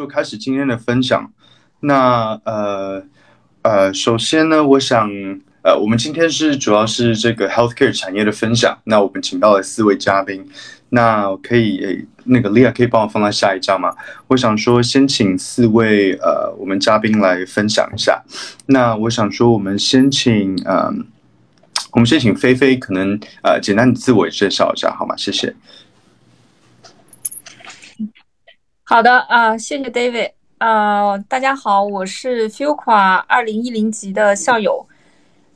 就开始今天的分享。那呃呃，首先呢，我想呃，我们今天是主要是这个 healthcare 产业的分享。那我们请到了四位嘉宾，那可以那个 Lia 可以帮我放到下一张吗？我想说，先请四位呃我们嘉宾来分享一下。那我想说，我们先请嗯。我们先请菲菲，可能呃简单的自我介绍一下好吗？谢谢。好的啊，谢谢 David 啊，大家好，我是 Fuqua 二零一零级的校友。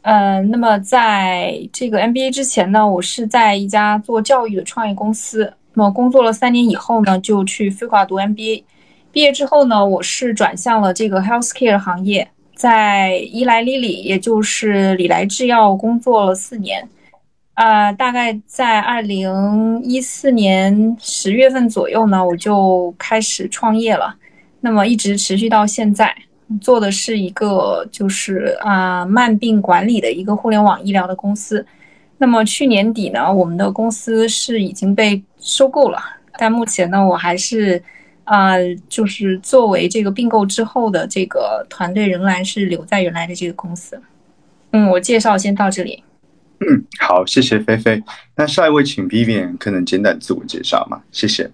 嗯，那么在这个 MBA 之前呢，我是在一家做教育的创业公司。那么工作了三年以后呢，就去 Fuqua 读 MBA。毕业之后呢，我是转向了这个 Healthcare 行业。在伊莱丽里，也就是李来制药工作了四年，啊，大概在二零一四年十月份左右呢，我就开始创业了。那么一直持续到现在，做的是一个就是啊慢病管理的一个互联网医疗的公司。那么去年底呢，我们的公司是已经被收购了，但目前呢，我还是。啊，就是作为这个并购之后的这个团队，仍然是留在原来的这个公司。嗯，我介绍先到这里。嗯，好，谢谢菲菲。那下一位，请 Vivian 可能简短自我介绍嘛？谢谢。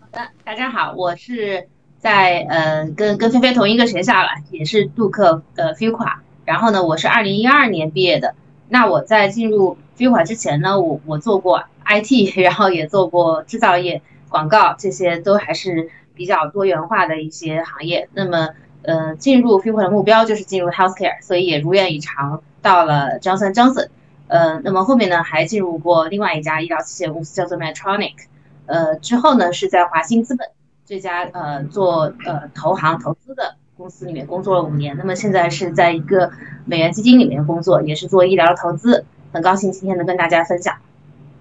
好的，大家好，我是在呃跟跟菲菲同一个学校了，也是杜克呃 Fuqua。然后呢，我是二零一二年毕业的。那我在进入 Fuqua 之前呢，我我做过 IT，然后也做过制造业。广告这些都还是比较多元化的一些行业。那么，呃，进入 f u q u a 的目标就是进入 healthcare，所以也如愿以偿到了 Johnson Johnson。呃，那么后面呢还进入过另外一家医疗器械公司，叫做 Medtronic。呃，之后呢是在华兴资本这家呃做呃投行投资的公司里面工作了五年。那么现在是在一个美元基金里面工作，也是做医疗投资。很高兴今天能跟大家分享。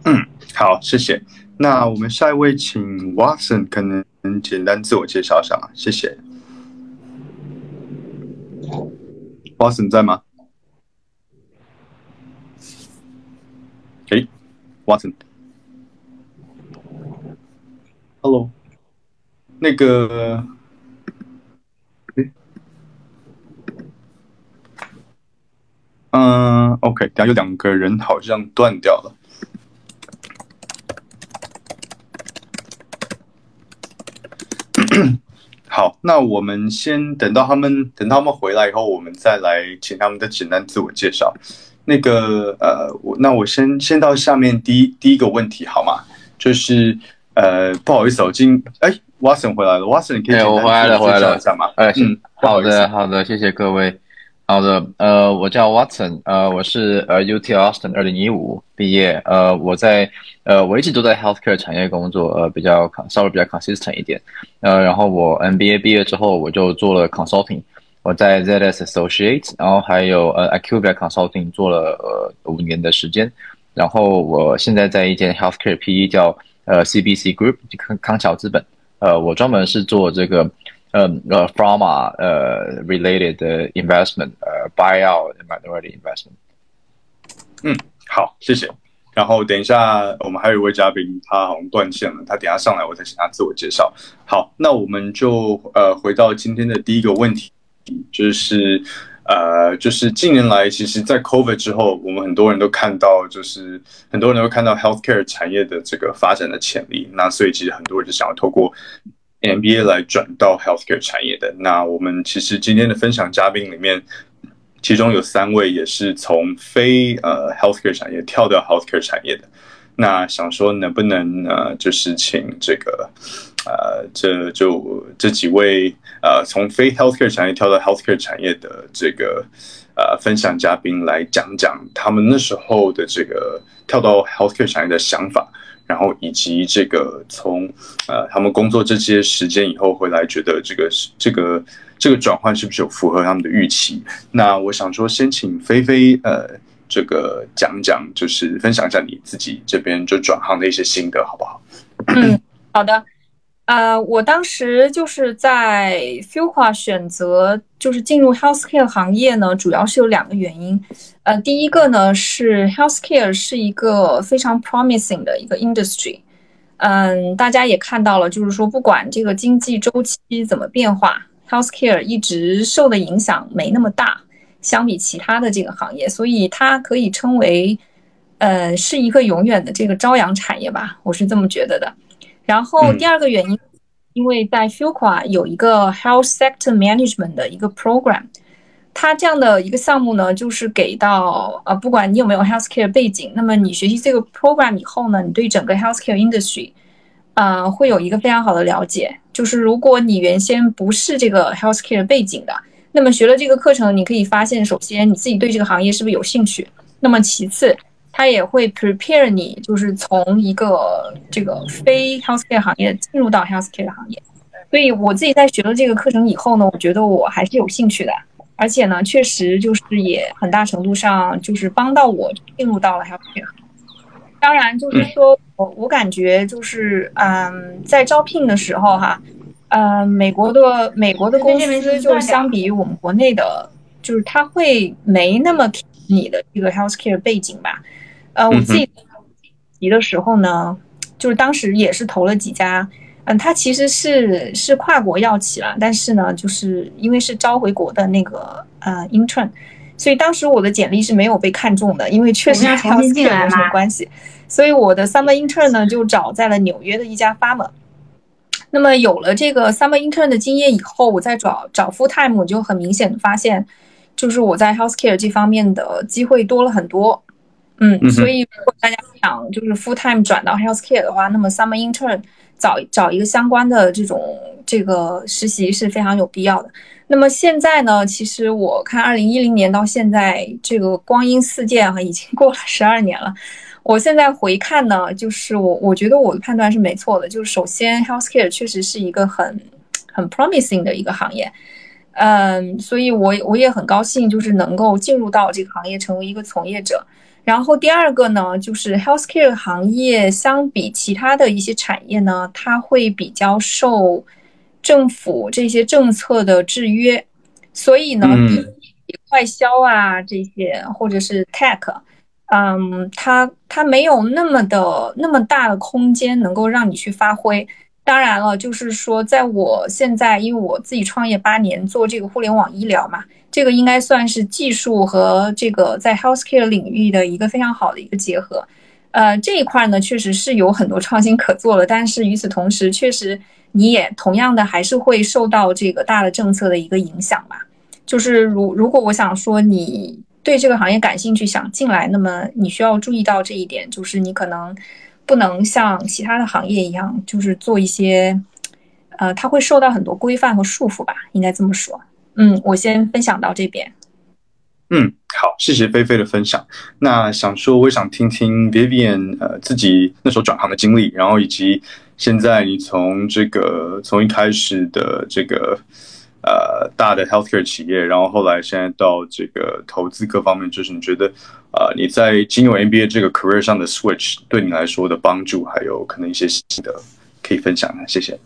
嗯，好，谢谢。那我们下一位，请 Watson 可能简单自我介绍一下吗？谢谢。Watson 在吗？哎，Watson，Hello，那个，哎，嗯，OK，等下有两个人好像断掉了。好，那我们先等到他们等他们回来以后，我们再来请他们的简单自我介绍。那个呃，我那我先先到下面第一第一个问题好吗？就是呃，不好意思，我今哎，Watson 回来了，Watson 你可以我回来了，回来了，一下吗？哎，嗯，好的，好的，谢谢各位。好的，呃，我叫 Watson，呃，我是呃 UT Austin 二零一五毕业，呃，我在呃我一直都在 healthcare 产业工作，呃，比较稍微比较 consistent 一点，呃，然后我 MBA 毕业之后，我就做了 consulting，我在 ZS Associates，然后还有呃 Acuvia Consulting 做了呃五年的时间，然后我现在在一间 healthcare PE 叫呃 CBC Group 康康桥资本，呃，我专门是做这个。嗯呃，pharma 呃 related 的 investment 呃 buyout minority investment。嗯，好，谢谢。然后等一下，我们还有一位嘉宾，他好像断线了，他等下上来，我再请他自我介绍。好，那我们就呃回到今天的第一个问题，就是呃就是近年来，其实，在 COVID 之后，我们很多人都看到，就是很多人都看到 healthcare 产业的这个发展的潜力。那所以其实很多人就想要透过 MBA 来转到 healthcare 产业的，那我们其实今天的分享嘉宾里面，其中有三位也是从非呃 healthcare 产业跳到 healthcare 产业的。那想说能不能呃，就是请这个呃，这就这几位呃从非 healthcare 产业跳到 healthcare 产业的这个呃分享嘉宾来讲讲他们那时候的这个跳到 healthcare 产业的想法。然后以及这个从呃他们工作这些时间以后回来，觉得这个是这个这个转换是不是有符合他们的预期？那我想说，先请菲菲呃这个讲讲，就是分享一下你自己这边就转行的一些心得，好不好？嗯，好的。呃，我当时就是在 Fuqua 选择就是进入 healthcare 行业呢，主要是有两个原因。呃，第一个呢是 healthcare 是一个非常 promising 的一个 industry，嗯，大家也看到了，就是说不管这个经济周期怎么变化，healthcare 一直受的影响没那么大，相比其他的这个行业，所以它可以称为，呃，是一个永远的这个朝阳产业吧，我是这么觉得的。然后第二个原因，因为在 Fuqua 有一个 Health Sector Management 的一个 program。它这样的一个项目呢，就是给到呃，不管你有没有 healthcare 背景，那么你学习这个 program 以后呢，你对整个 healthcare industry，呃，会有一个非常好的了解。就是如果你原先不是这个 healthcare 背景的，那么学了这个课程，你可以发现，首先你自己对这个行业是不是有兴趣？那么其次，它也会 prepare 你，就是从一个这个非 healthcare 行业进入到 healthcare 行业。所以我自己在学了这个课程以后呢，我觉得我还是有兴趣的。而且呢，确实就是也很大程度上就是帮到我进入到了 healthcare。当然，就是说我我感觉就是嗯，在招聘的时候哈，呃，美国的美国的公司就是相比于我们国内的，就是他会没那么你的这个 healthcare 背景吧。呃，我自己提的时候呢，就是当时也是投了几家。嗯，它其实是是跨国药企了，但是呢，就是因为是招回国的那个呃 intern，所以当时我的简历是没有被看中的，因为确实重新进来没什么关系，所以我的 summer intern 呢就找在了纽约的一家 pharma。那么有了这个 summer intern 的经验以后，我再找找 full time 我就很明显的发现，就是我在 healthcare 这方面的机会多了很多。嗯，所以如果大家想就是 full time 转到 healthcare 的话，那么 summer intern 找找一个相关的这种这个实习是非常有必要的。那么现在呢，其实我看二零一零年到现在这个光阴似箭哈，已经过了十二年了。我现在回看呢，就是我我觉得我的判断是没错的，就是首先 healthcare 确实是一个很很 promising 的一个行业，嗯，所以我我也很高兴，就是能够进入到这个行业，成为一个从业者。然后第二个呢，就是 healthcare 行业相比其他的一些产业呢，它会比较受政府这些政策的制约，所以呢，比快销啊这些或者是 tech，嗯，它它没有那么的那么大的空间能够让你去发挥。当然了，就是说，在我现在，因为我自己创业八年，做这个互联网医疗嘛，这个应该算是技术和这个在 healthcare 领域的一个非常好的一个结合。呃，这一块呢，确实是有很多创新可做了，但是与此同时，确实你也同样的还是会受到这个大的政策的一个影响吧。就是如如果我想说你对这个行业感兴趣，想进来，那么你需要注意到这一点，就是你可能。不能像其他的行业一样，就是做一些，呃，它会受到很多规范和束缚吧，应该这么说。嗯，我先分享到这边。嗯，好，谢谢菲菲的分享。那想说，我想听听 Vivian 呃自己那时候转行的经历，然后以及现在你从这个从一开始的这个。呃，大的 healthcare 企业，然后后来现在到这个投资各方面，就是你觉得，呃，你在经由 MBA 这个 career 上的 switch 对你来说的帮助，还有可能一些心得可以分享一下，谢谢。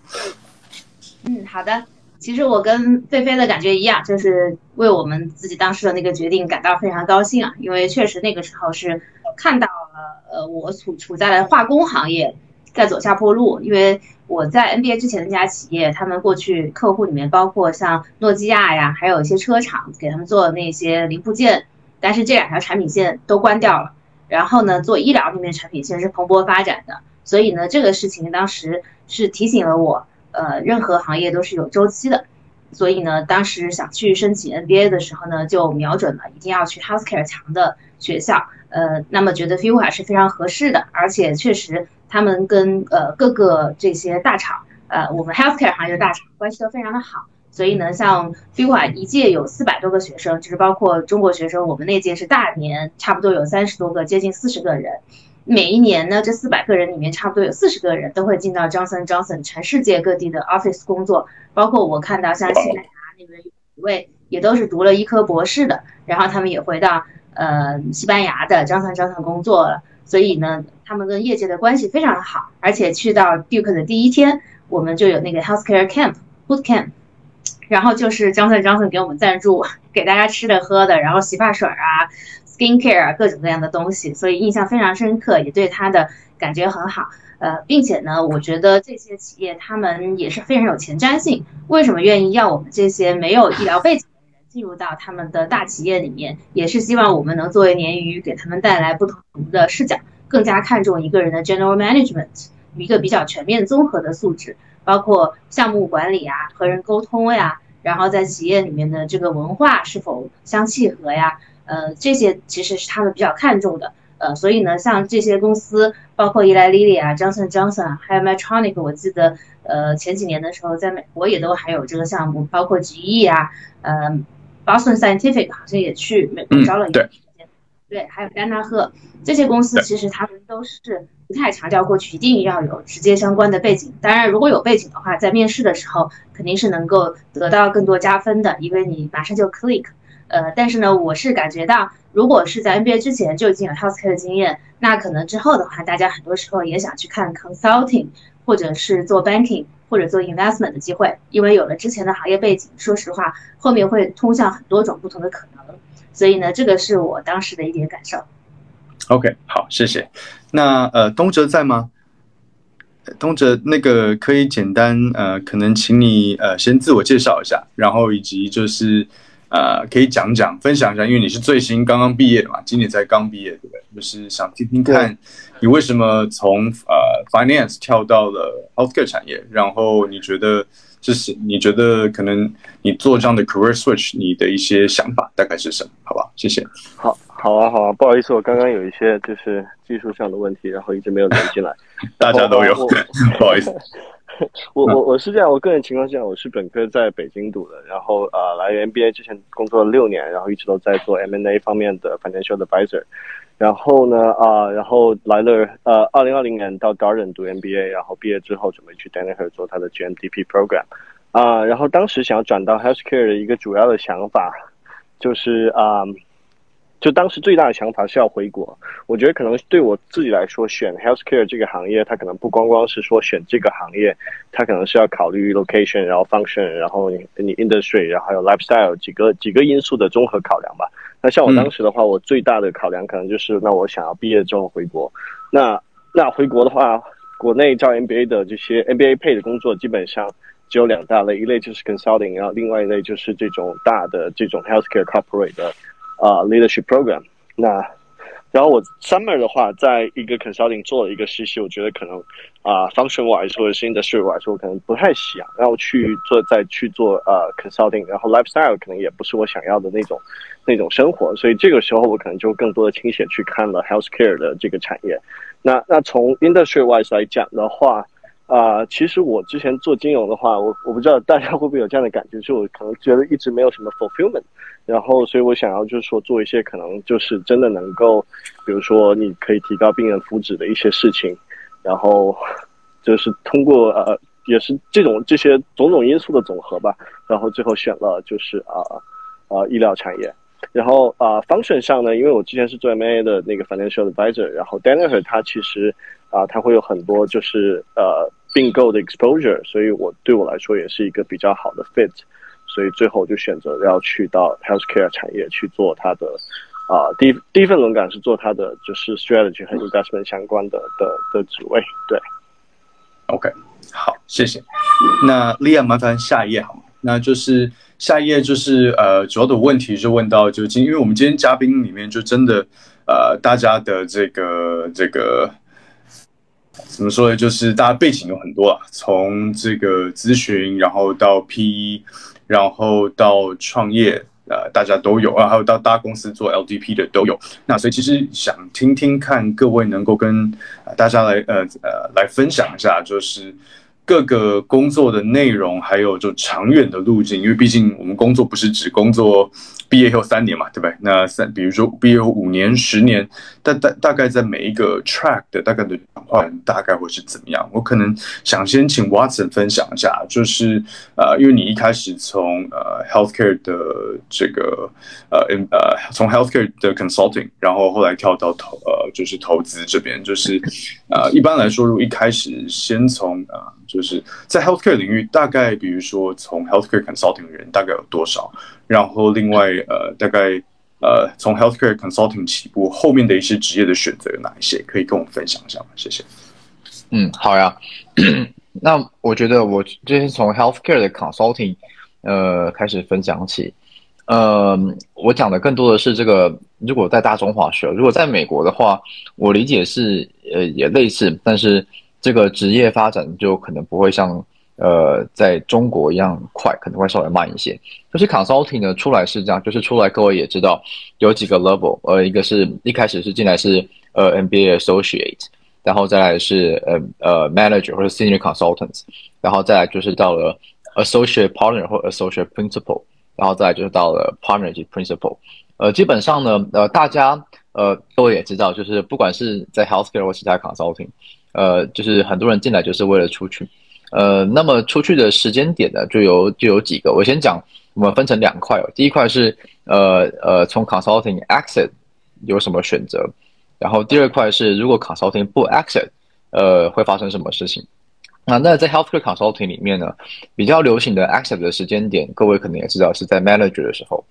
嗯，好的。其实我跟菲菲的感觉一样，就是为我们自己当时的那个决定感到非常高兴啊，因为确实那个时候是看到了，呃，我处处在了化工行业。在走下坡路，因为我在 NBA 之前那家企业，他们过去客户里面包括像诺基亚呀，还有一些车厂给他们做的那些零部件，但是这两条产品线都关掉了。然后呢，做医疗那边产品线是蓬勃发展的，所以呢，这个事情当时是提醒了我，呃，任何行业都是有周期的。所以呢，当时想去申请 NBA 的时候呢，就瞄准了一定要去 healthcare 强的学校，呃，那么觉得 FIUA 是非常合适的，而且确实。他们跟呃各个这些大厂，呃，我们 healthcare 行业的大厂关系都非常的好，所以呢，像 f i u a 一届有四百多个学生，就是包括中国学生，我们那届是大年，差不多有三十多个，接近四十个人。每一年呢，这四百个人里面，差不多有四十个人都会进到 Johnson Johnson 全世界各地的 office 工作，包括我看到像西班牙那边有一位，也都是读了医科博士的，然后他们也回到呃西班牙的 Johnson Johnson 工作了。所以呢，他们跟业界的关系非常好，而且去到 Duke 的第一天，我们就有那个 Healthcare Camp Boot Camp，然后就是 Johnson Johnson 给我们赞助，给大家吃的喝的，然后洗发水啊、Skin Care 啊各种各样的东西，所以印象非常深刻，也对他的感觉很好。呃，并且呢，我觉得这些企业他们也是非常有前瞻性。为什么愿意要我们这些没有医疗背景进入到他们的大企业里面？也是希望我们能作为鲶鱼，给他们带来不同的视角，更加看重一个人的 general management，一个比较全面综合的素质，包括项目管理啊、和人沟通呀，然后在企业里面的这个文化是否相契合呀，呃，这些其实是他们比较看重的。呃，所以呢，像这些公司，包括伊莱莉莉啊、Johnson Johnson，还有 Medtronic，我记得，呃，前几年的时候，在美国也都还有这个项目，包括 GE 啊，呃，Boston Scientific 好像也去美国招了一个，对，还有丹纳赫这些公司，其实他们都是不太强调过去一定要有直接相关的背景。当然，如果有背景的话，在面试的时候肯定是能够得到更多加分的，因为你马上就 click。呃，但是呢，我是感觉到。如果是在 NBA 之前就已经有 healthcare 的经验，那可能之后的话，大家很多时候也想去看 consulting，或者是做 banking 或者做 investment 的机会，因为有了之前的行业背景，说实话，后面会通向很多种不同的可能。所以呢，这个是我当时的一点感受。OK，好，谢谢。那呃，东哲在吗？东哲，那个可以简单呃，可能请你呃先自我介绍一下，然后以及就是。呃，可以讲讲、分享一下，因为你是最新刚刚毕业的嘛，今年才刚毕业，对不对？就是想听听看，你为什么从呃 finance 跳到了 healthcare 产业，然后你觉得就是你觉得可能你做这样的 career switch，你的一些想法大概是什么？好吧，谢谢。好，好啊，好啊，不好意思，我刚刚有一些就是技术上的问题，然后一直没有连进来。大家都有，不好意思。我我我是这样，我个人情况是这样，我是本科在北京读的，然后呃来 MBA 之前工作了六年，然后一直都在做 M&A 方面的 financial advisor，然后呢啊然后来了呃二零二零年到 Darden 读 MBA，然后毕业之后准备去 Danaher 做他的 GMDP program，啊然后当时想要转到 healthcare 的一个主要的想法就是啊。就当时最大的想法是要回国，我觉得可能对我自己来说，选 healthcare 这个行业，它可能不光光是说选这个行业，它可能是要考虑 location，然后 function，然后你你 industry，然后还有 lifestyle 几个几个因素的综合考量吧。那像我当时的话，我最大的考量可能就是，那我想要毕业之后回国。那那回国的话，国内招 MBA 的这些 MBA 配的工作，基本上只有两大类，一类就是 consulting，然后另外一类就是这种大的这种 healthcare corporate 的。啊，leadership program。那，然后我 summer 的话，在一个 consulting 做了一个实习，我觉得可能啊，function wise 或者是 industry wise，我可能不太想，要去做再去做呃 consulting，然后 lifestyle 可能也不是我想要的那种那种生活，所以这个时候我可能就更多的倾斜去看了 healthcare 的这个产业。那那从 industry wise 来讲的话。啊，其实我之前做金融的话，我我不知道大家会不会有这样的感觉，就我可能觉得一直没有什么 fulfillment，然后所以我想要就是说做一些可能就是真的能够，比如说你可以提高病人福祉的一些事情，然后就是通过呃也是这种这些种种因素的总和吧，然后最后选了就是啊啊医疗产业。然后啊，function 上呢，因为我之前是做 M A 的那个 financial advisor，然后 Danaher 它其实啊，它会有很多就是呃并购的 exposure，所以我对我来说也是一个比较好的 fit，所以最后就选择要去到 healthcare 产业去做它的啊第一第一份轮岗是做它的就是 strategy 和 investment 相关的的的职位。对，OK，好，谢谢。那 Lia 麻烦下一页好吗？那就是下一页，就是呃，主要的问题就问到，就今，因为我们今天嘉宾里面就真的，呃，大家的这个这个怎么说呢？就是大家背景有很多啊，从这个咨询，然后到 PE，然后到创业，呃，大家都有啊，还有到大公司做 LDP 的都有。那所以其实想听听看，各位能够跟大家来呃呃来分享一下，就是。各个工作的内容，还有就长远的路径，因为毕竟我们工作不是只工作。毕业后三年嘛，对不对？那三，比如说毕业后五年、十年，大大大概在每一个 track 的大概的转换，大概会是怎么样？我可能想先请 Watson 分享一下，就是呃，因为你一开始从呃 healthcare 的这个呃呃从 healthcare 的 consulting，然后后来跳到投呃就是投资这边，就是呃一般来说，如果一开始先从呃就是在 healthcare 领域，大概比如说从 healthcare consulting 的人大概有多少？然后另外呃，大概呃，从 healthcare consulting 起步，后面的一些职业的选择有哪一些？可以跟我们分享一下吗？谢谢。嗯，好呀。那我觉得我就是从 healthcare 的 consulting 呃开始分享起。呃，我讲的更多的是这个，如果在大中华学，如果在美国的话，我理解是呃也类似，但是这个职业发展就可能不会像。呃，在中国一样快，可能会稍微慢一些。就是 consulting 呢，出来是这样，就是出来各位也知道有几个 level，呃，一个是一开始是进来是呃 MBA associate，然后再来是呃呃 manager 或者 senior consultants，然后再来就是到了 associate partner 或 associate principal，然后再来就是到了 partner 及 principal。呃，基本上呢，呃，大家呃各位也知道，就是不管是在 healthcare 或其他 consulting，呃，就是很多人进来就是为了出去。呃，那么出去的时间点呢，就有就有几个。我先讲，我们分成两块哦。第一块是呃呃，从 consulting exit 有什么选择，然后第二块是如果 consulting 不 exit，呃，会发生什么事情。啊那在 healthcare consulting 里面呢，比较流行的 exit 的时间点，各位可能也知道是在 manager 的时候。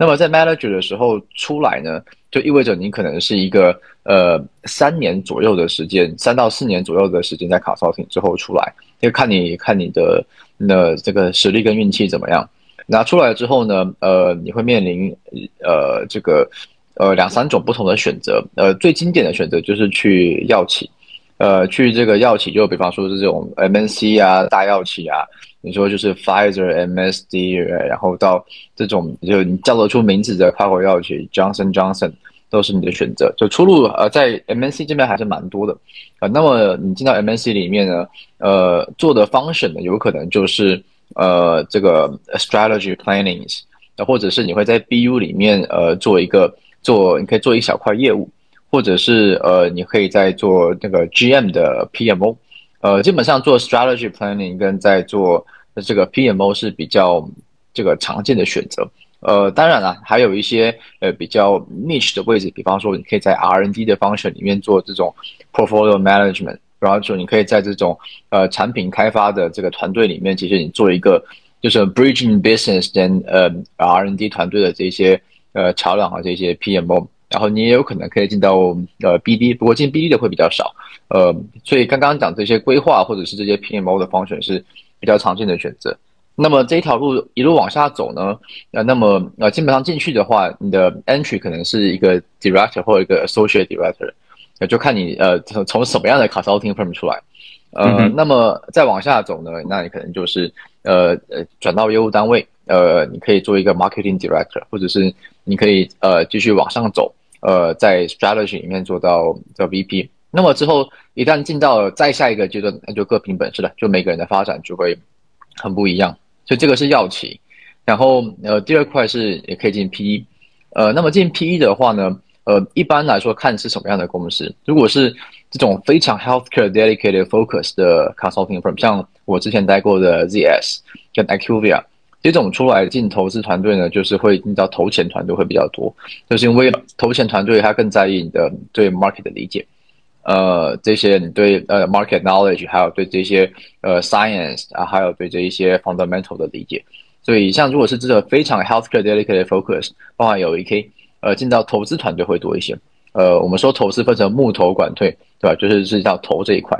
那么在 manager 的时候出来呢，就意味着你可能是一个呃三年左右的时间，三到四年左右的时间在 consulting 之后出来。就看你看你的那这个实力跟运气怎么样。拿出来之后呢，呃，你会面临呃这个呃两三种不同的选择。呃，最经典的选择就是去药企，呃，去这个药企，就比方说是这种 MNC 啊，大药企啊，你说就是 Pfizer、MSD，然后到这种就你叫得出名字的跨国药企 Johnson Johnson。都是你的选择，就出路呃，在 MNC 这边还是蛮多的，呃，那么你进到 MNC 里面呢，呃，做的 function 呢，有可能就是呃这个 strategy planning，或者是你会在 BU 里面呃做一个做，你可以做一小块业务，或者是呃你可以在做那个 GM 的 PMO，呃，基本上做 strategy planning 跟在做这个 PMO 是比较这个常见的选择。呃，当然了，还有一些呃比较 niche 的位置，比方说你可以在 R&D 的 function 里面做这种 portfolio management，然后说你可以在这种呃产品开发的这个团队里面，其实你做一个就是 bridging business 跟呃 R&D 团队的这些呃桥梁啊这些 PMO，然后你也有可能可以进到呃 BD，不过进 BD 的会比较少，呃，所以刚刚讲这些规划或者是这些 PMO 的 function 是比较常见的选择。那么这一条路一路往下走呢，呃，那么呃，基本上进去的话，你的 entry 可能是一个 director 或者一个 associate director，那就看你呃从从什么样的 consulting firm 出来，呃，那么再往下走呢，那你可能就是呃呃转到业务单位，呃，你可以做一个 marketing director，或者是你可以呃继续往上走，呃，在 strategy 里面做到叫 VP。那么之后一旦进到再下一个阶段，那就各凭本事了，就每个人的发展就会很不一样。所以这个是药企，然后呃第二块是也可以进 PE，呃那么进 PE 的话呢，呃一般来说看是什么样的公司，如果是这种非常 healthcare dedicated focus 的 consulting firm，像我之前待过的 ZS 跟这种出来进投资团队呢，就是会进到投钱团队会比较多，就是因为投钱团队他更在意你的对 market 的理解。呃，这些你对呃 market knowledge，还有对这些呃 science 啊，还有对这一些 fundamental 的理解，所以像如果是这个非常 healthcare dedicated focus，包含有 EK，呃，进到投资团队会多一些。呃，我们说投资分成募投管退，对吧？就是是叫投这一块。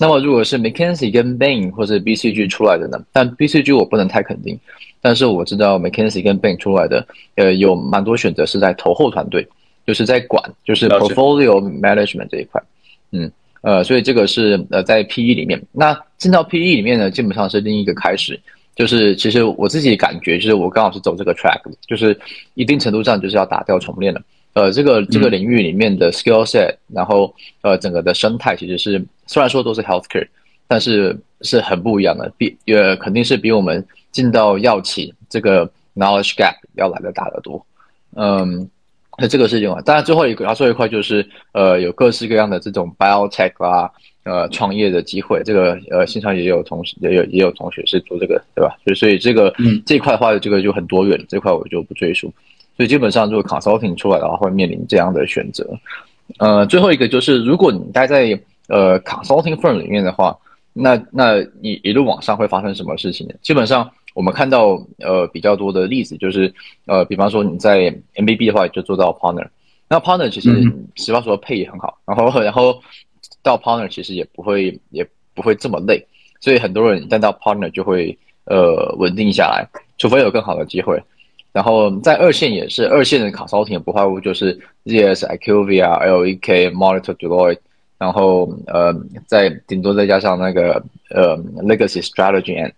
那么如果是 McKinsey 跟 Bain 或者 BCG 出来的呢？但 BCG 我不能太肯定，但是我知道 McKinsey 跟 Bain 出来的，呃，有蛮多选择是在投后团队，就是在管，就是 portfolio management 这一块。嗯，呃，所以这个是呃在 PE 里面，那进到 PE 里面呢，基本上是另一个开始，就是其实我自己感觉，就是我刚好是走这个 track，就是一定程度上就是要打掉重练了。呃，这个这个领域里面的 skill set，然后呃整个的生态其实是虽然说都是 healthcare，但是是很不一样的，比呃肯定是比我们进到药企这个 knowledge gap 要来的大得多。嗯。那这个事情啊，当然最后一个，然后最后一块就是，呃，有各式各样的这种 biotech 啊，呃，创业的机会。这个呃，线上也有同事，也有也有同学是做这个，对吧？所以所以这个这块的话，这个就很多元，这块我就不赘述。所以基本上，如果 consulting 出来的话，会面临这样的选择。呃，最后一个就是，如果你待在呃 consulting firm 里面的话，那那你一路往上会发生什么事情呢？基本上。我们看到呃比较多的例子，就是呃，比方说你在 MBB 的话，就做到 partner，那 partner 其实实话说配也很好，然后 然后到 partner 其实也不会也不会这么累，所以很多人一旦到 partner 就会呃稳定下来，除非有更好的机会。然后在二线也是，二线的卡烧亭不外乎就是 ZS、IQVIA、LEK、Monitor、Deloitte，然后呃再顶多再加上那个呃 Legacy Strategy and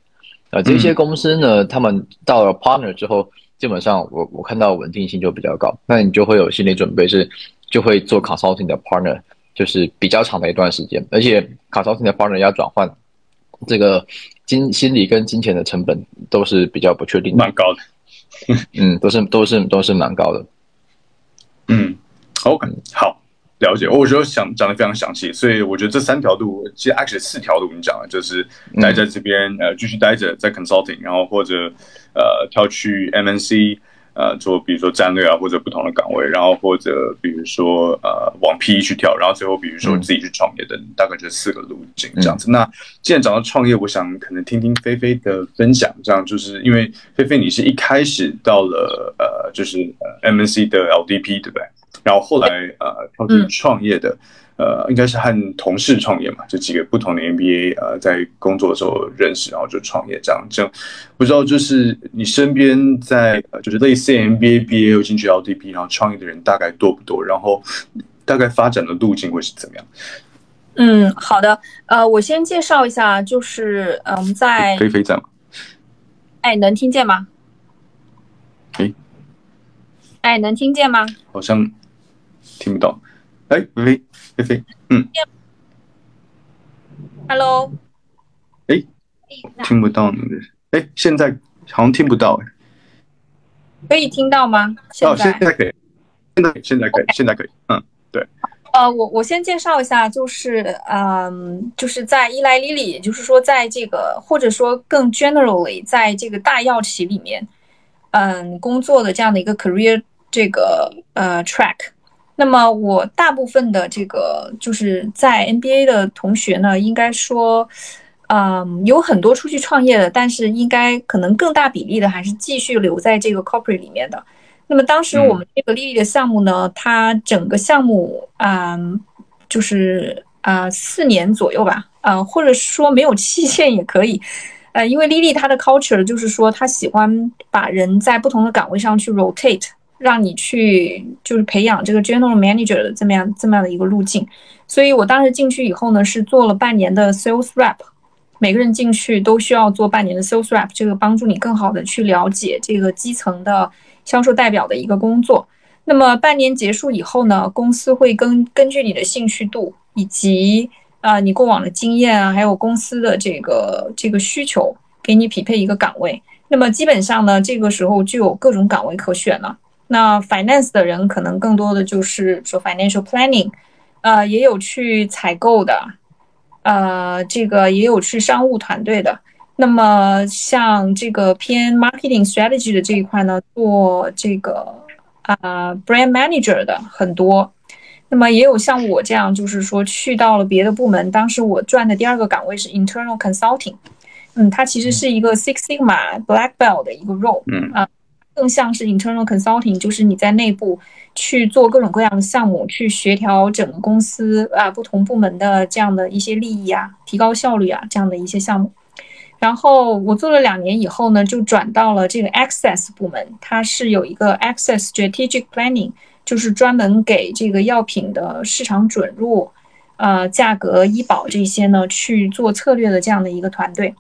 呃这些公司呢，他们到了 Partner 之后，基本上我我看到稳定性就比较高，那你就会有心理准备是就会做 Consulting 的 Partner，就是比较长的一段时间，而且 Consulting 的 Partner 要转换这个金心理跟金钱的成本都是比较不确定，蛮高的。嗯，都是都是都是蛮高的。嗯，OK，好，了解。我觉得想讲的非常详细，所以我觉得这三条路，其实 actually 四条路你讲了，就是待在这边呃继续待着在 consulting，然后或者呃跳去 MNC。呃，做比如说战略啊，或者不同的岗位，然后或者比如说呃往 PE 去跳，然后最后比如说自己去创业的，大概就四个路径这样子。那既然讲到创业，我想可能听听菲菲的分享，这样就是因为菲菲你是一开始到了呃就是 MNC 的 LDP 对不对？然后后来呃跳去创业的。呃，应该是和同事创业嘛，就几个不同的 MBA，呃，在工作的时候认识，然后就创业这样。这样不知道就是你身边在就是类似 MBA 毕业又进去 LDP，然后创业的人大概多不多？然后大概发展的路径会是怎么样？嗯，好的。呃，我先介绍一下，就是嗯，在菲菲在吗？哎，能听见吗？哎，哎，能听见吗？好像听不到。哎，菲菲。菲菲，嗯，Hello，哎，听不到。你的，哎，现在好像听不到，哎，可以听到吗？哦，现在可以，现在现在可以，现在可以，嗯，对，呃，我我先介绍一下，就是，嗯，就是在伊莱莉莉，也就是说，在这个或者说更 generally，在这个大药企里面，嗯，工作的这样的一个 career 这个呃 track。那么我大部分的这个就是在 NBA 的同学呢，应该说，嗯，有很多出去创业的，但是应该可能更大比例的还是继续留在这个 corporate 里面的。那么当时我们这个丽丽的项目呢，它整个项目，嗯，就是啊四年左右吧，啊，或者说没有期限也可以，呃，因为丽丽她的 culture 就是说她喜欢把人在不同的岗位上去 rotate。让你去就是培养这个 general manager 的这么样这么样的一个路径，所以我当时进去以后呢，是做了半年的 sales rep，每个人进去都需要做半年的 sales rep，这个帮助你更好的去了解这个基层的销售代表的一个工作。那么半年结束以后呢，公司会根根据你的兴趣度以及啊你过往的经验啊，还有公司的这个这个需求，给你匹配一个岗位。那么基本上呢，这个时候就有各种岗位可选了。那 finance 的人可能更多的就是说 financial planning，呃，也有去采购的，呃，这个也有去商务团队的。那么像这个偏 marketing strategy 的这一块呢，做这个啊 brand manager 的很多。那么也有像我这样，就是说去到了别的部门。当时我转的第二个岗位是 internal consulting，嗯，它其实是一个 Six Sigma Black Belt 的一个 role，嗯啊。更像是 internal consulting，就是你在内部去做各种各样的项目，去协调整个公司啊不同部门的这样的一些利益啊，提高效率啊这样的一些项目。然后我做了两年以后呢，就转到了这个 access 部门，它是有一个 access strategic planning，就是专门给这个药品的市场准入、呃价格、医保这些呢去做策略的这样的一个团队。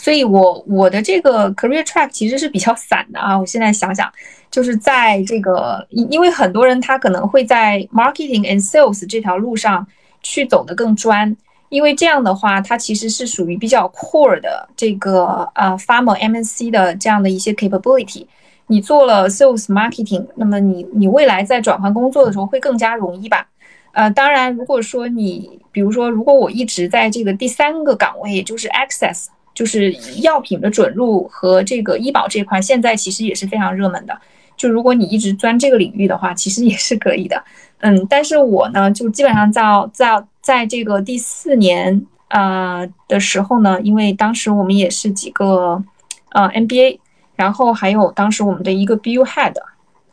所以，我我的这个 career track 其实是比较散的啊。我现在想想，就是在这个，因因为很多人他可能会在 marketing and sales 这条路上去走得更专，因为这样的话，它其实是属于比较 core 的这个啊 pharma MNC 的这样的一些 capability。你做了 sales marketing，那么你你未来在转换工作的时候会更加容易吧？呃，当然，如果说你比如说，如果我一直在这个第三个岗位，也就是 access。就是药品的准入和这个医保这块，现在其实也是非常热门的。就如果你一直钻这个领域的话，其实也是可以的。嗯，但是我呢，就基本上在在在这个第四年啊的时候呢，因为当时我们也是几个啊 MBA，然后还有当时我们的一个 BU Head，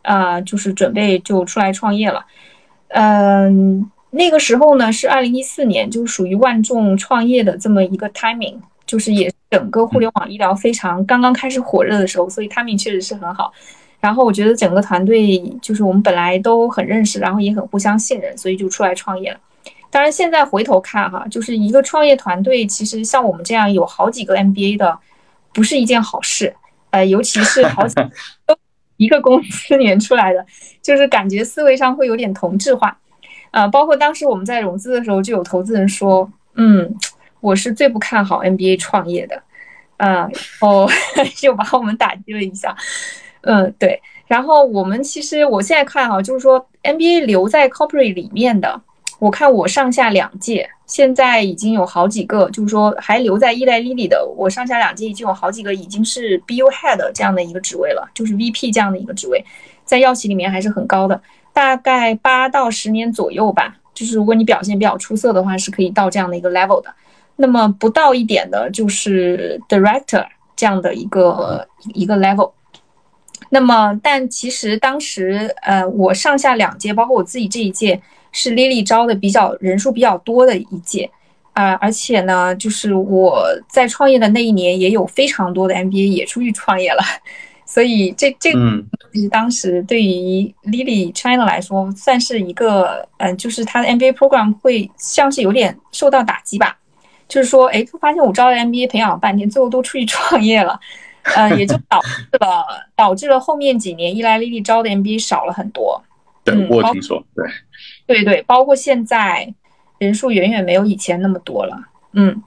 啊，就是准备就出来创业了。嗯，那个时候呢是二零一四年，就属于万众创业的这么一个 timing，就是也整个互联网医疗非常刚刚开始火热的时候，所以 timing 确实是很好。然后我觉得整个团队就是我们本来都很认识，然后也很互相信任，所以就出来创业了。当然现在回头看哈，就是一个创业团队，其实像我们这样有好几个 MBA 的，不是一件好事。呃，尤其是好几都 一个公司里面出来的，就是感觉思维上会有点同质化。呃，包括当时我们在融资的时候，就有投资人说，嗯，我是最不看好 NBA 创业的。啊，哦，就把我们打击了一下。嗯，对。然后我们其实我现在看哈，就是说 NBA 留在 Corporate 里面的，我看我上下两届，现在已经有好几个，就是说还留在依赖 Lily 的，我上下两届已经有好几个已经是 BU Head 这样的一个职位了，就是 VP 这样的一个职位，在药企里面还是很高的，大概八到十年左右吧。就是如果你表现比较出色的话，是可以到这样的一个 level 的。那么不到一点的，就是 Director 这样的一个一个 level。那么，但其实当时，呃，我上下两届，包括我自己这一届，是 Lily 招的比较人数比较多的一届，啊，而且呢，就是我在创业的那一年，也有非常多的 MBA 也出去创业了，所以这这其实当时对于 Lily China 来说，算是一个，嗯，就是他的 MBA program 会像是有点受到打击吧，就是说，哎，发现我招的 MBA 培养了半天，最后都出去创业了。嗯，也就导致了导致了后面几年伊莱丽丽招的 MBA 少了很多。对，我听说，对，对对，包括现在人数远远没有以前那么多了。嗯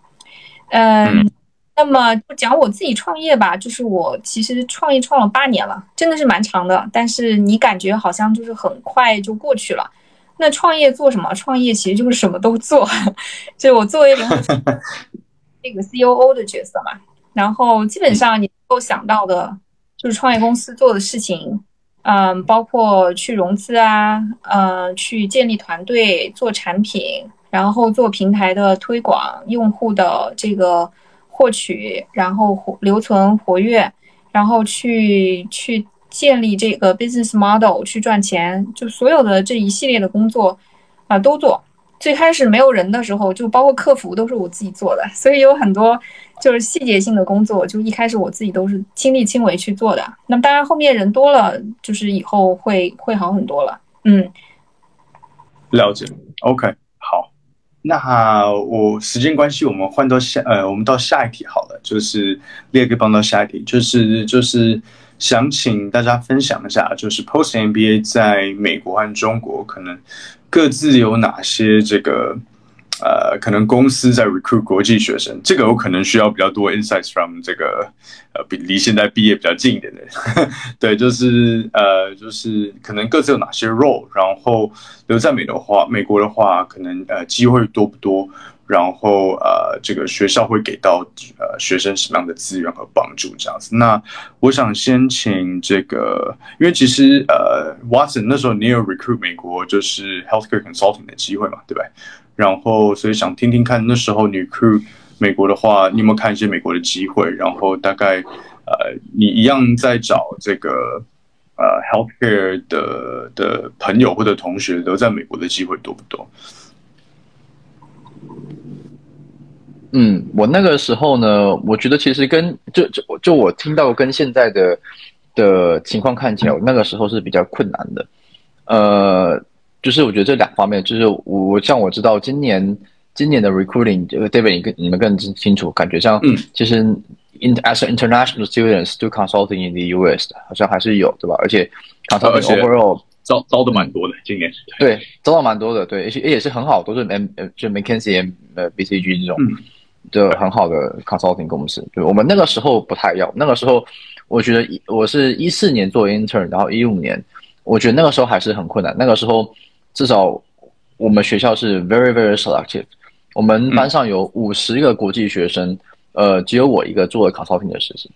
嗯，那么就讲我自己创业吧，就是我其实创业创了八年了，真的是蛮长的。但是你感觉好像就是很快就过去了。那创业做什么？创业其实就是什么都做。就我作为联合 那个 COO 的角色嘛。然后基本上你能够想到的，就是创业公司做的事情，嗯，包括去融资啊，嗯，去建立团队、做产品，然后做平台的推广、用户的这个获取，然后活留存活跃，然后去去建立这个 business model 去赚钱，就所有的这一系列的工作啊都做。最开始没有人的时候，就包括客服都是我自己做的，所以有很多。就是细节性的工作，就一开始我自己都是亲力亲为去做的。那么当然后面人多了，就是以后会会好很多了。嗯，了解。OK，好。那我时间关系，我们换到下呃，我们到下一题好了。就是列个帮到下一题，就是就是想请大家分享一下，就是 Post MBA 在美国和中国可能各自有哪些这个。呃，可能公司在 recruit 国际学生，这个我可能需要比较多 insights from 这个呃，比离现在毕业比较近一点的，对，就是呃，就是可能各自有哪些 role，然后留在美的话，美国的话，可能呃机会多不多，然后呃，这个学校会给到呃学生什么样的资源和帮助这样子。那我想先请这个，因为其实呃，Watson 那时候你有 recruit 美国就是 healthcare consulting 的机会嘛，对不对？然后，所以想听听看，那时候你 recruit 美国的话，你有没有看一些美国的机会？然后大概，呃，你一样在找这个呃 healthcare 的的朋友或者同学留在美国的机会多不多？嗯，我那个时候呢，我觉得其实跟就就就我听到跟现在的的情况看起来，我那个时候是比较困难的，呃。就是我觉得这两方面，就是我像我知道今年今年的 recruiting，这个 David 你更你们更清楚，感觉像其实 in as international students do consulting in the US 好像还是有对吧？而且 consulting overall 招招的蛮多的，今年对招到蛮多的，对，而且也是很好，都是 M 就 McKinsey 呃 BCG 这种的很好的 consulting 公司。对，我们那个时候不太要，那个时候我觉得我是一四年做 intern，然后一五年，我觉得那个时候还是很困难，那个时候。至少我们学校是 very very selective。我们班上有五十个国际学生，呃，只有我一个做了 consulting 的实习，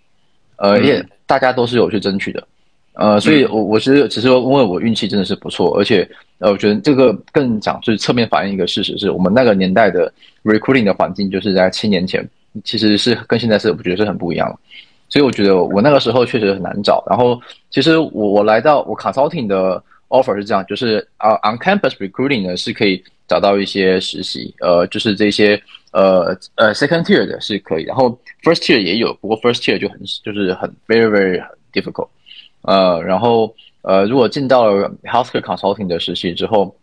呃，也大家都是有去争取的，呃，所以我我其实只是说，因为我运气真的是不错，而且呃，我觉得这个更讲就是侧面反映一个事实，是我们那个年代的 recruiting 的环境，就是在七年前其实是跟现在是我觉得是很不一样了。所以我觉得我那个时候确实很难找。然后其实我我来到我 consulting 的 offer 是这样，就是啊 on campus recruiting 呢是可以找到一些实习，呃，就是这些呃呃 second tier 的是可以，然后 first tier 也有，不过 first tier 就很就是很 very very difficult，呃，然后呃如果进到了 healthcare consulting 的实习之后。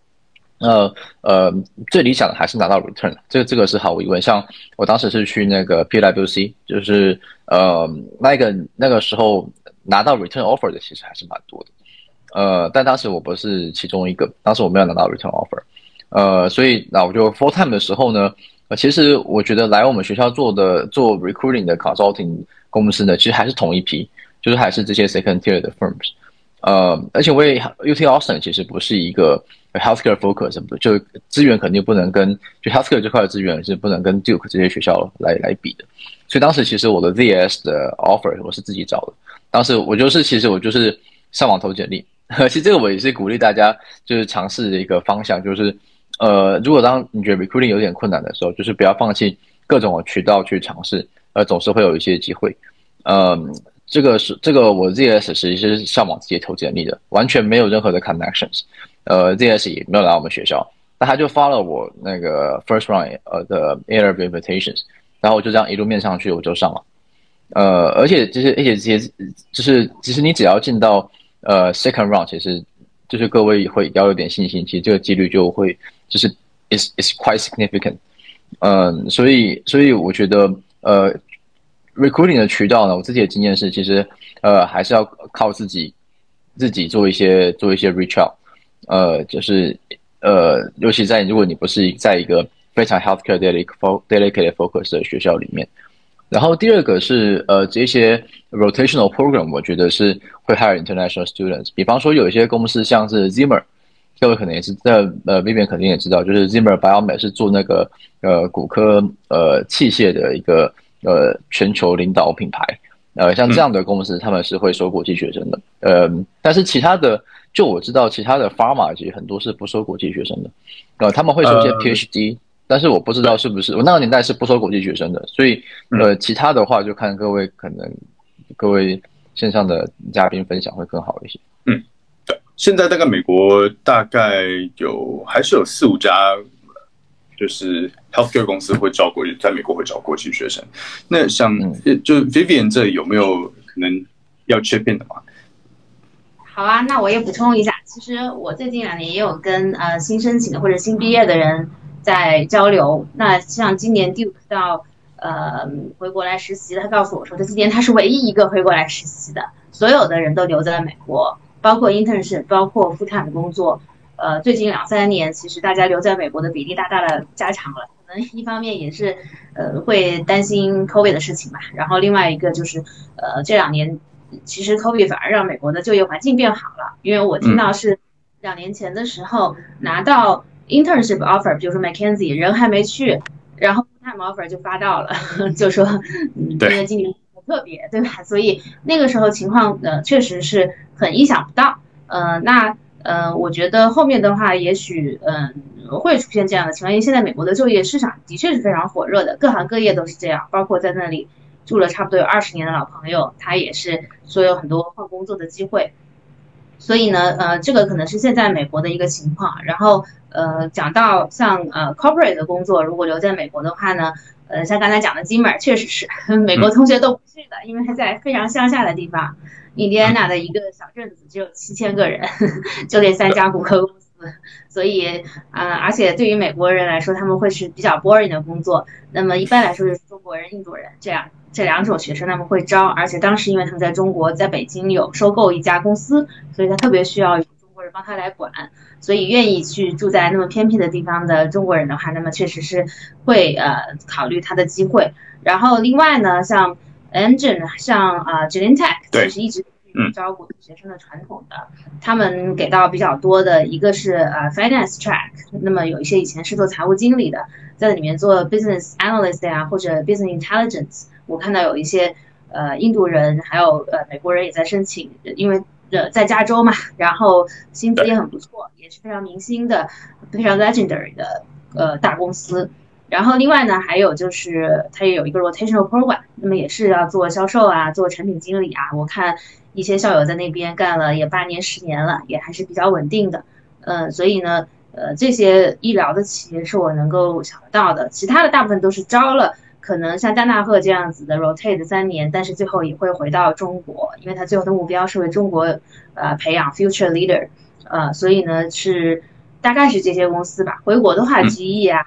呃呃，最理想的还是拿到 return，这个这个是毫无疑问。像我当时是去那个 PwC，就是呃那个那个时候拿到 return offer 的其实还是蛮多的，呃，但当时我不是其中一个，当时我没有拿到 return offer，呃，所以那我就 full time 的时候呢，呃，其实我觉得来我们学校做的做 recruiting 的 consulting 公司呢，其实还是同一批，就是还是这些 second tier 的 firms，呃，而且我也 UT Austin 其实不是一个。Healthcare focus 什么的，就资源肯定不能跟就 Healthcare 这块的资源是不能跟 Duke 这些学校来来比的。所以当时其实我的 ZS 的 offer 我是自己找的。当时我就是其实我就是上网投简历。其实这个我也是鼓励大家就是尝试的一个方向，就是呃，如果当你觉得 recruiting 有点困难的时候，就是不要放弃各种渠道去尝试，呃，总是会有一些机会。嗯，这个是这个我 ZS 实际是上网直接投简历的，完全没有任何的 connections。呃，ZS 也没有来我们学校，那他就发了我那个 first round 呃的 interview invitations，然后我就这样一路面上去，我就上了。呃，而且就是而且这些就是其实你只要进到呃 second round，其实就是各位会要有点信心，其实这个几率就会就是 is is quite significant。嗯，所以所以我觉得呃 recruiting 的渠道呢，我自己的经验是，其实呃还是要靠自己自己做一些做一些 reach out。呃，就是呃，尤其在如果你不是在一个非常 healthcare dedicated focus 的学校里面，然后第二个是呃这些 rotational program，我觉得是会 hire international students。比方说有一些公司像是 Zimmer，各位可能也是在呃 Vivian 肯定也知道，就是 Zimmer Biomed 是做那个呃骨科呃器械的一个呃全球领导品牌。呃，像这样的公司，他们是会收国际学生的。呃，但是其他的。就我知道，其他的 pharma 其实很多是不收国际学生的，呃，他们会收一些 PhD，但是我不知道是不是我那个年代是不收国际学生的，所以呃，其他的话就看各位可能各位线上的嘉宾分享会更好一些。嗯，对，现在大概美国大概有还是有四五家，就是 healthcare 公司会招国际，在美国会招国际学生。那像就 Vivian 这里有没有可能要切片的吗？好啊，那我也补充一下，其实我最近两年也有跟呃新申请的或者新毕业的人在交流。那像今年 Duke 到呃回国来实习，他告诉我说，他今年他是唯一一个回国来实习的，所有的人都留在了美国，包括 internship，包括 full time 工作。呃，最近两三年，其实大家留在美国的比例大大的加强了。可能一方面也是呃会担心 COVID 的事情吧，然后另外一个就是呃这两年。其实 COVID 反而让美国的就业环境变好了，因为我听到是两年前的时候拿到 internship offer，比如说 McKinsey 人还没去，然后 time offer 就发到了，就说嗯，因为今年很特别，对吧？所以那个时候情况呃确实是很意想不到。呃，那呃，我觉得后面的话也许嗯会出现这样的情况，因为现在美国的就业市场的确是非常火热的，各行各业都是这样，包括在那里。住了差不多有二十年的老朋友，他也是说有很多换工作的机会，所以呢，呃，这个可能是现在美国的一个情况。然后，呃，讲到像呃 corporate 的工作，如果留在美国的话呢，呃，像刚才讲的 Zimmer，，确实是 美国同学都不去的，因为他在非常乡下的地方，印第安纳的一个小镇子，只有七千个人，就这三家骨科公司。所以，呃，而且对于美国人来说，他们会是比较 boring 的工作。那么一般来说就是中国人、印度人这样这两种学生，他们会招。而且当时因为他们在中国，在北京有收购一家公司，所以他特别需要有中国人帮他来管。所以愿意去住在那么偏僻的地方的中国人的话，那么确实是会呃考虑他的机会。然后另外呢，像 Engine，像啊 g e n t e c h 其实一直。嗯，招股学生的传统的，他们给到比较多的一个是呃 finance track，那么有一些以前是做财务经理的，在里面做 business analyst 呀或者 business intelligence，我看到有一些呃印度人还有呃美国人也在申请，因为呃在加州嘛，然后薪资也很不错，也是非常明星的，非常 legendary 的呃大公司。然后另外呢，还有就是它也有一个 rotational program，那么也是要做销售啊，做产品经理啊。我看一些校友在那边干了也八年、十年了，也还是比较稳定的。呃，所以呢，呃，这些医疗的企业是我能够想得到的。其他的大部分都是招了，可能像丹纳赫这样子的 rotate 三年，但是最后也会回到中国，因为他最后的目标是为中国呃培养 future leader。呃，所以呢是大概是这些公司吧。回国的话，GE 啊。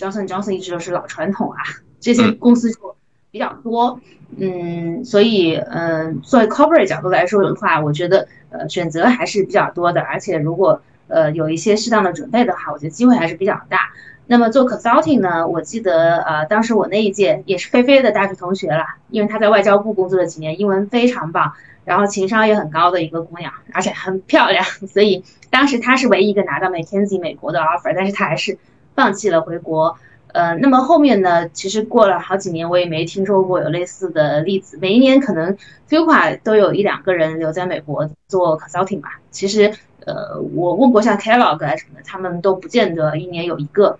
Johnson Johnson 一直都是老传统啊，这些公司就比较多，嗯，所以嗯，作为 corporate 角度来说的话，我觉得呃选择还是比较多的，而且如果呃有一些适当的准备的话，我觉得机会还是比较大。那么做 consulting 呢，我记得呃当时我那一届也是菲菲的大学同学啦，因为她在外交部工作了几年，英文非常棒，然后情商也很高的一个姑娘，而且很漂亮，所以当时她是唯一一个拿到 McKinsey 美国的 offer，但是她还是。放弃了回国，呃，那么后面呢？其实过了好几年，我也没听说过有类似的例子。每一年可能 Fuqua 都有一两个人留在美国做 consulting 吧。其实，呃，我问过像 Kellogg 啊什么的，他们都不见得一年有一个。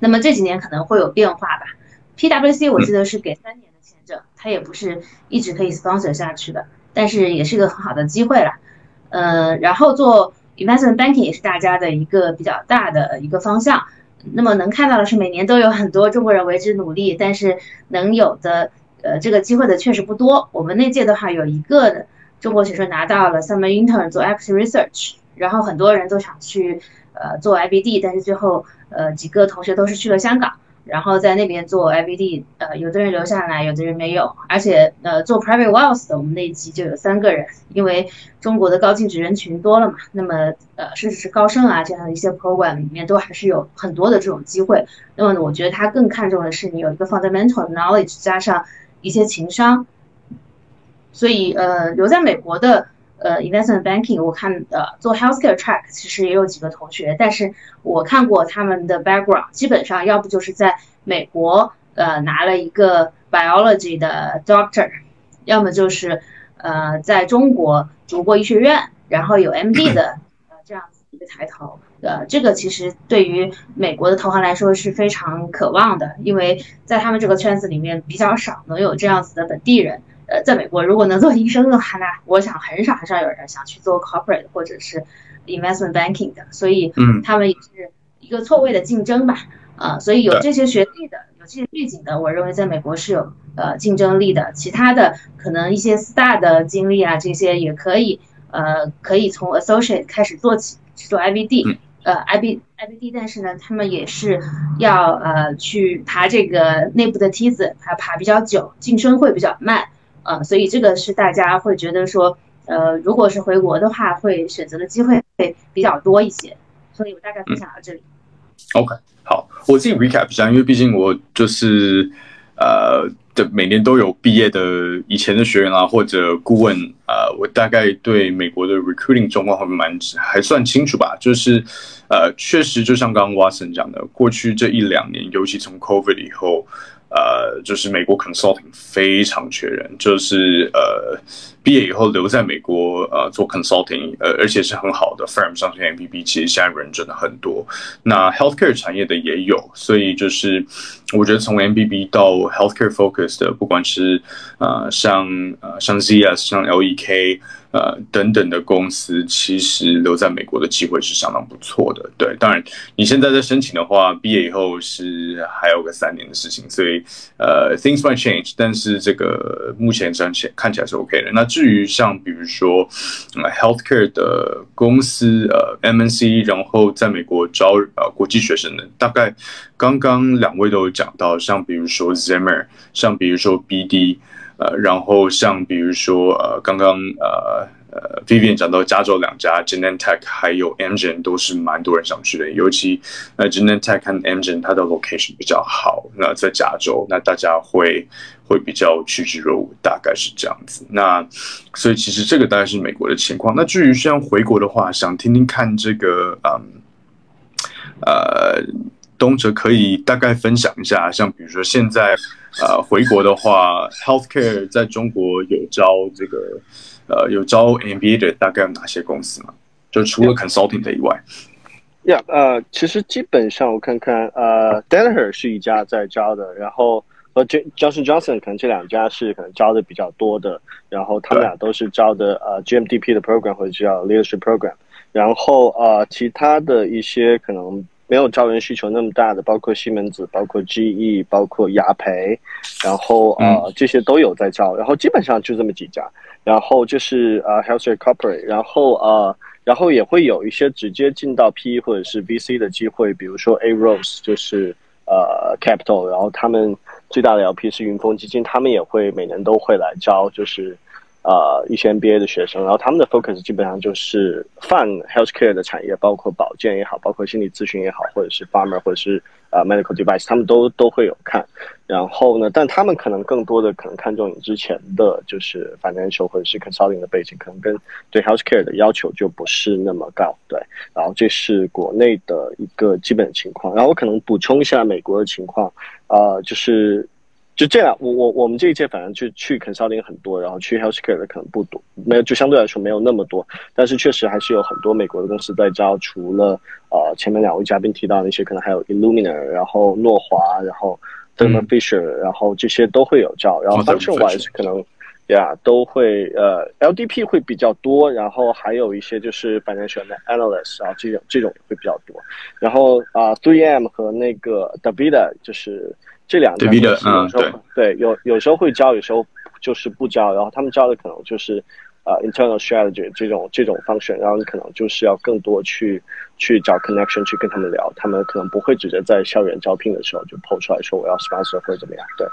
那么这几年可能会有变化吧。PwC 我记得是给三年的签证，它也不是一直可以 sponsor 下去的，但是也是一个很好的机会了。呃，然后做 investment banking 也是大家的一个比较大的一个方向。那么能看到的是，每年都有很多中国人为之努力，但是能有的呃这个机会的确实不多。我们那届的话，有一个中国学生拿到了 summer intern 做 equity research，然后很多人都想去呃做 IBD，但是最后呃几个同学都是去了香港。然后在那边做 IBD，呃，有的人留下来，有的人没有。而且，呃，做 private wealth 的，我们那一期就有三个人，因为中国的高净值人群多了嘛。那么，呃，甚至是高盛啊这样的一些 program 里面，都还是有很多的这种机会。那么，我觉得他更看重的是你有一个 fundamental knowledge 加上一些情商。所以，呃，留在美国的。呃，investment banking，我看呃做 healthcare track 其实也有几个同学，但是我看过他们的 background，基本上要不就是在美国呃拿了一个 biology 的 doctor，要么就是呃在中国读过医学院，然后有 MD 的呃这样子一个抬头，呃这个其实对于美国的投行来说是非常渴望的，因为在他们这个圈子里面比较少能有这样子的本地人。呃，在美国，如果能做医生的话，那我想很少很少有人想去做 corporate 或者是 investment banking 的，所以，嗯，他们也是一个错位的竞争吧，啊，所以有这些学历的，有这些背景的，我认为在美国是有呃竞争力的。其他的可能一些 star 的经历啊，这些也可以，呃，可以从 associate 开始做起去做 IBD，呃，IB IBD，但是呢，他们也是要呃去爬这个内部的梯子，还爬比较久，晋升会比较慢。呃，所以这个是大家会觉得说，呃，如果是回国的话，会选择的机会会比较多一些。所以我大概分享到这里。OK，好，我自己 recap 一下，因为毕竟我就是呃的每年都有毕业的以前的学员啊，或者顾问啊，我大概对美国的 recruiting 状况还蛮还算清楚吧。就是呃，确实就像刚刚 Watson 讲的，过去这一两年，尤其从 COVID 以后。呃，就是美国 consulting 非常缺人，就是呃，毕业以后留在美国呃做 consulting，呃，而且是很好的 firm 上线 M B B，其实现在人真的很多。那 healthcare 产业的也有，所以就是我觉得从 M B B 到 healthcare focus 的，不管是呃像呃像 Z S 像 L E K。呃，等等的公司，其实留在美国的机会是相当不错的。对，当然你现在在申请的话，毕业以后是还有个三年的事情，所以呃，things might change。但是这个目前看起看起来是 OK 的。那至于像比如说 healthcare 的公司，呃，MNC，然后在美国招呃国际学生的，大概刚刚两位都有讲到，像比如说 Zimmer，像比如说 BD。呃，然后像比如说，呃，刚刚呃呃，Vivian 讲到加州两家 Genentech 还有 Amgen 都是蛮多人想去的，尤其呃 Genentech 和 Amgen 它的 location 比较好，那在加州，那大家会会比较趋之若鹜，大概是这样子。那所以其实这个大概是美国的情况。那至于像回国的话，想听听看这个，嗯，呃，东哲可以大概分享一下，像比如说现在。呃，回国的话，healthcare 在中国有招这个，呃，有招 MBA 的大概有哪些公司吗？就除了 consulting 的以外。，Yeah，，呃，其实基本上我看看，呃，Danaher 是一家在招的，然后和 Johnson Johnson 可能这两家是可能招的比较多的，然后他们俩都是招的呃 GMDP 的 program 或者叫 leadership program，然后呃其他的一些可能没有招人需求那么大的，包括西门子、包括 GE、包括雅培，然后呃这些都有在招，然后基本上就这么几家，然后就是呃 Healthcare Corporate，然后呃。然后也会有一些直接进到 PE 或者是 VC 的机会，比如说 A Rose 就是呃 Capital，然后他们最大的 LP 是云峰基金，他们也会每年都会来招，就是呃一些 MBA 的学生，然后他们的 focus 基本上就是泛 healthcare 的产业，包括保健也好，包括心理咨询也好，或者是 Pharma 或者是。啊，medical device，他们都都会有看，然后呢，但他们可能更多的可能看重你之前的就是 financial 或者是 consulting 的背景，可能跟对 healthcare 的要求就不是那么高，对。然后这是国内的一个基本情况，然后我可能补充一下美国的情况，啊，就是。就这样，我我我们这一届反正就去 consulting 很多，然后去 healthcare 的可能不多，没有就相对来说没有那么多，但是确实还是有很多美国的公司在招，除了呃前面两位嘉宾提到那些，可能还有 Illumina，然后诺华，然后 Thermo Fisher，然后这些都会有招，然后 function wise 可能呀都会呃 LDP 会比较多，然后还有一些就是反正选的 analyst 啊这种这种会比较多，然后啊 Three M 和那个 Davida 就是。这两家公司有时候对有有时候会教，有时候就是不教。然后他们教的可能就是呃 internal strategy 这种这种 function，然后你可能就是要更多去去找 connection 去跟他们聊。他们可能不会直接在校园招聘的时候就 p 出来说我要 sponsor 或者怎么样。对，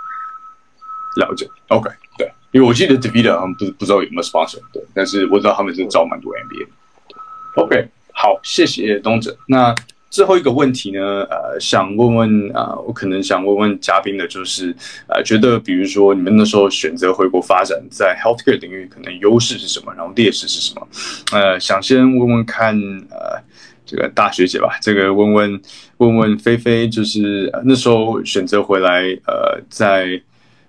了解。OK，对，因为我记得 David 他们不不知道有没有 sponsor，对，但是我知道他们是招蛮多 MBA。OK，好，谢谢东哲。那最后一个问题呢，呃，想问问啊，我可能想问问嘉宾的，就是呃，觉得比如说你们那时候选择回国发展，在 healthcare 领域，可能优势是什么，然后劣势是什么？呃，想先问问看，呃，这个大学姐吧，这个问问问问菲菲，就是那时候选择回来，呃，在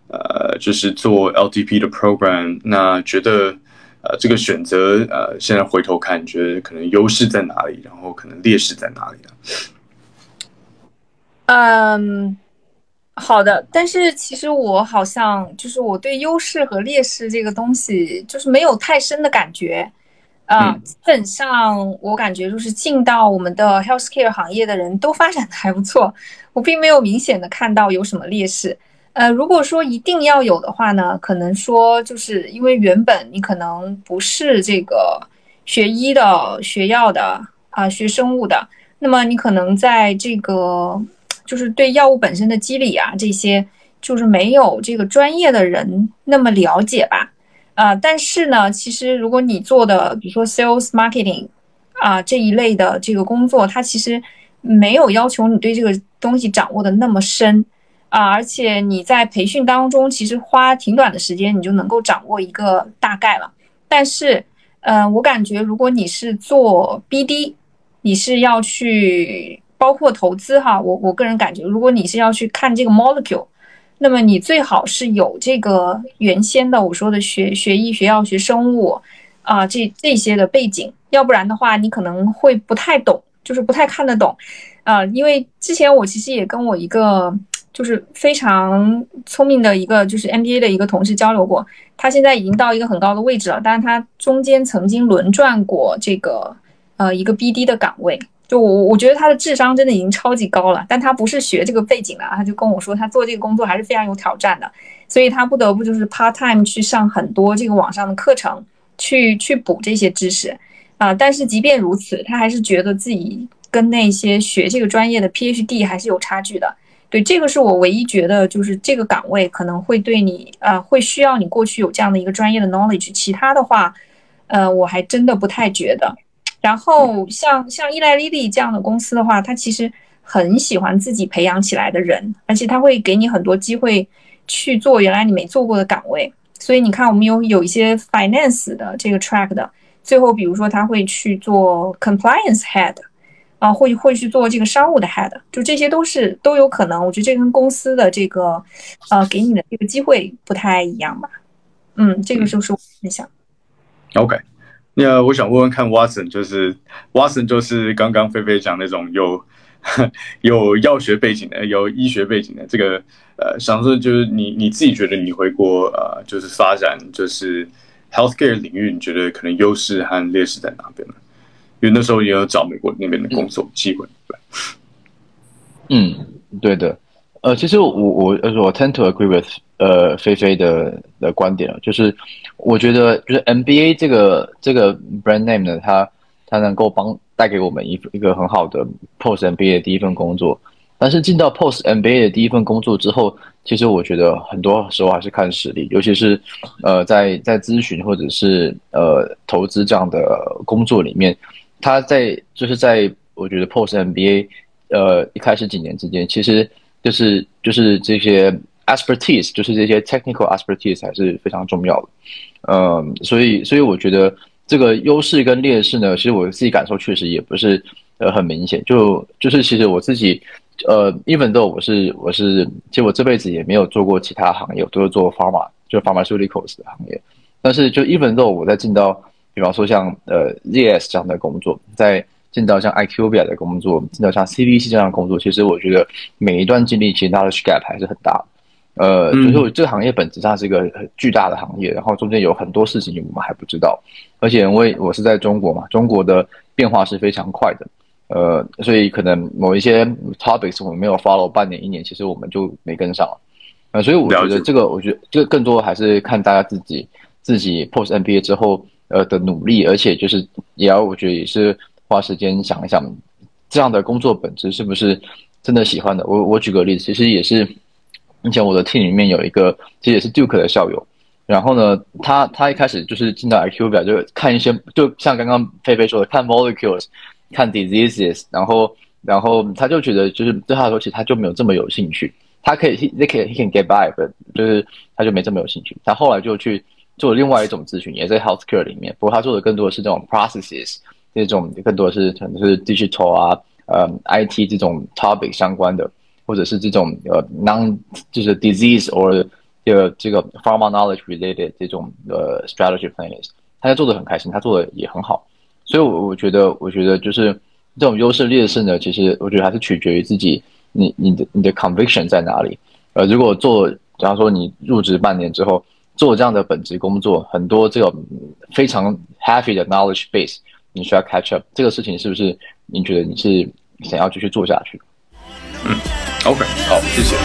呃，就是做 LTP 的 program，那觉得。呃，这个选择，呃，现在回头看，你觉得可能优势在哪里？然后可能劣势在哪里呢？嗯，好的。但是其实我好像就是我对优势和劣势这个东西，就是没有太深的感觉。啊，基本上我感觉就是进到我们的 healthcare 行业的人都发展的还不错，我并没有明显的看到有什么劣势。呃，如果说一定要有的话呢，可能说就是因为原本你可能不是这个学医的、学药的啊，学生物的，那么你可能在这个就是对药物本身的机理啊这些，就是没有这个专业的人那么了解吧？啊，但是呢，其实如果你做的比如说 sales marketing 啊这一类的这个工作，它其实没有要求你对这个东西掌握的那么深。啊，而且你在培训当中，其实花挺短的时间，你就能够掌握一个大概了。但是，嗯，我感觉如果你是做 BD，你是要去包括投资哈，我我个人感觉，如果你是要去看这个 molecule，那么你最好是有这个原先的我说的学学医学药学生物啊这这些的背景，要不然的话，你可能会不太懂，就是不太看得懂啊。因为之前我其实也跟我一个。就是非常聪明的一个，就是 MBA 的一个同事交流过，他现在已经到一个很高的位置了，但是他中间曾经轮转过这个呃一个 BD 的岗位，就我我觉得他的智商真的已经超级高了，但他不是学这个背景的，他就跟我说他做这个工作还是非常有挑战的，所以他不得不就是 part time 去上很多这个网上的课程，去去补这些知识啊，但是即便如此，他还是觉得自己跟那些学这个专业的 PhD 还是有差距的。对，这个是我唯一觉得，就是这个岗位可能会对你，呃，会需要你过去有这样的一个专业的 knowledge。其他的话，呃，我还真的不太觉得。然后像像伊莱丽丽这样的公司的话，它其实很喜欢自己培养起来的人，而且他会给你很多机会去做原来你没做过的岗位。所以你看，我们有有一些 finance 的这个 track 的，最后比如说他会去做 compliance head。啊，会会去做这个商务的 head，就这些都是都有可能。我觉得这跟公司的这个，呃，给你的这个机会不太一样吧。嗯，这个就是我分享。OK，那我想问问看，Watson 就是 Watson 就是刚刚菲菲讲那种有 有药学背景的、有医学背景的这个呃，想说就是你你自己觉得你回国呃，就是发展就是 healthcare 领域，你觉得可能优势和劣势在哪边呢？因为那时候也有找美国那边的工作机会，对。嗯，对的。呃，其实我我呃我 tend to agree with 呃菲菲的的观点啊，就是我觉得就是 MBA 这个这个 brand name 呢，它它能够帮带给我们一一个很好的 post MBA 的第一份工作。但是进到 post MBA 的第一份工作之后，其实我觉得很多时候还是看实力，尤其是呃在在咨询或者是呃投资这样的工作里面，他在就是在我觉得 post MBA 呃一开始几年之间，其实。就是就是这些 expertise，就是这些 technical expertise 还是非常重要的，嗯，所以所以我觉得这个优势跟劣势呢，其实我自己感受确实也不是呃很明显，就就是其实我自己呃，even though 我是我是，其实我这辈子也没有做过其他行业，我都是做 pharma，就 pharmaceuticals 的行业，但是就 even though 我在进到比方说像呃 ZS 这样的工作，在进到像 IQVIA 的工作，进到像 CVC 这样的工作，其实我觉得每一段经历其实 knowledge gap 还是很大。呃，就是这个行业本质上是一个巨大的行业，然后中间有很多事情我们还不知道。而且因为我是在中国嘛，中国的变化是非常快的。呃，所以可能某一些 topics 我们没有 follow 半年一年，其实我们就没跟上了。呃，所以我觉得这个，我觉得这个更多还是看大家自己自己 post MBA 之后呃的努力，而且就是也要我觉得也是。花时间想一想，这样的工作本质是不是真的喜欢的？我我举个例子，其实也是，以前我的 team 里面有一个，其实也是 Duke 的校友。然后呢，他他一开始就是进到 IQ 表就看一些，就像刚刚菲菲说的，看 molecules，看 diseases，然后然后他就觉得就是对他来说，其实他就没有这么有兴趣。他可以 he he can he can get by，就是他就没这么有兴趣。他后来就去做另外一种咨询，也在 healthcare 里面，不过他做的更多的是这种 processes。这种更多的是可能是 digital 啊，呃，IT 这种 topic 相关的，或者是这种呃 non 就是 disease or 这个这个 pharma knowledge related 这种呃 strategy planning，他做的很开心，他做的也很好，所以，我我觉得，我觉得就是这种优势劣势呢，其实我觉得还是取决于自己，你你的你的 conviction 在哪里。呃，如果做，假如说你入职半年之后做这样的本职工作，很多这种非常 heavy 的 knowledge base，你需要 catch up。这个事情是不是你觉得你是想要继续做下去？嗯，OK，好，谢谢。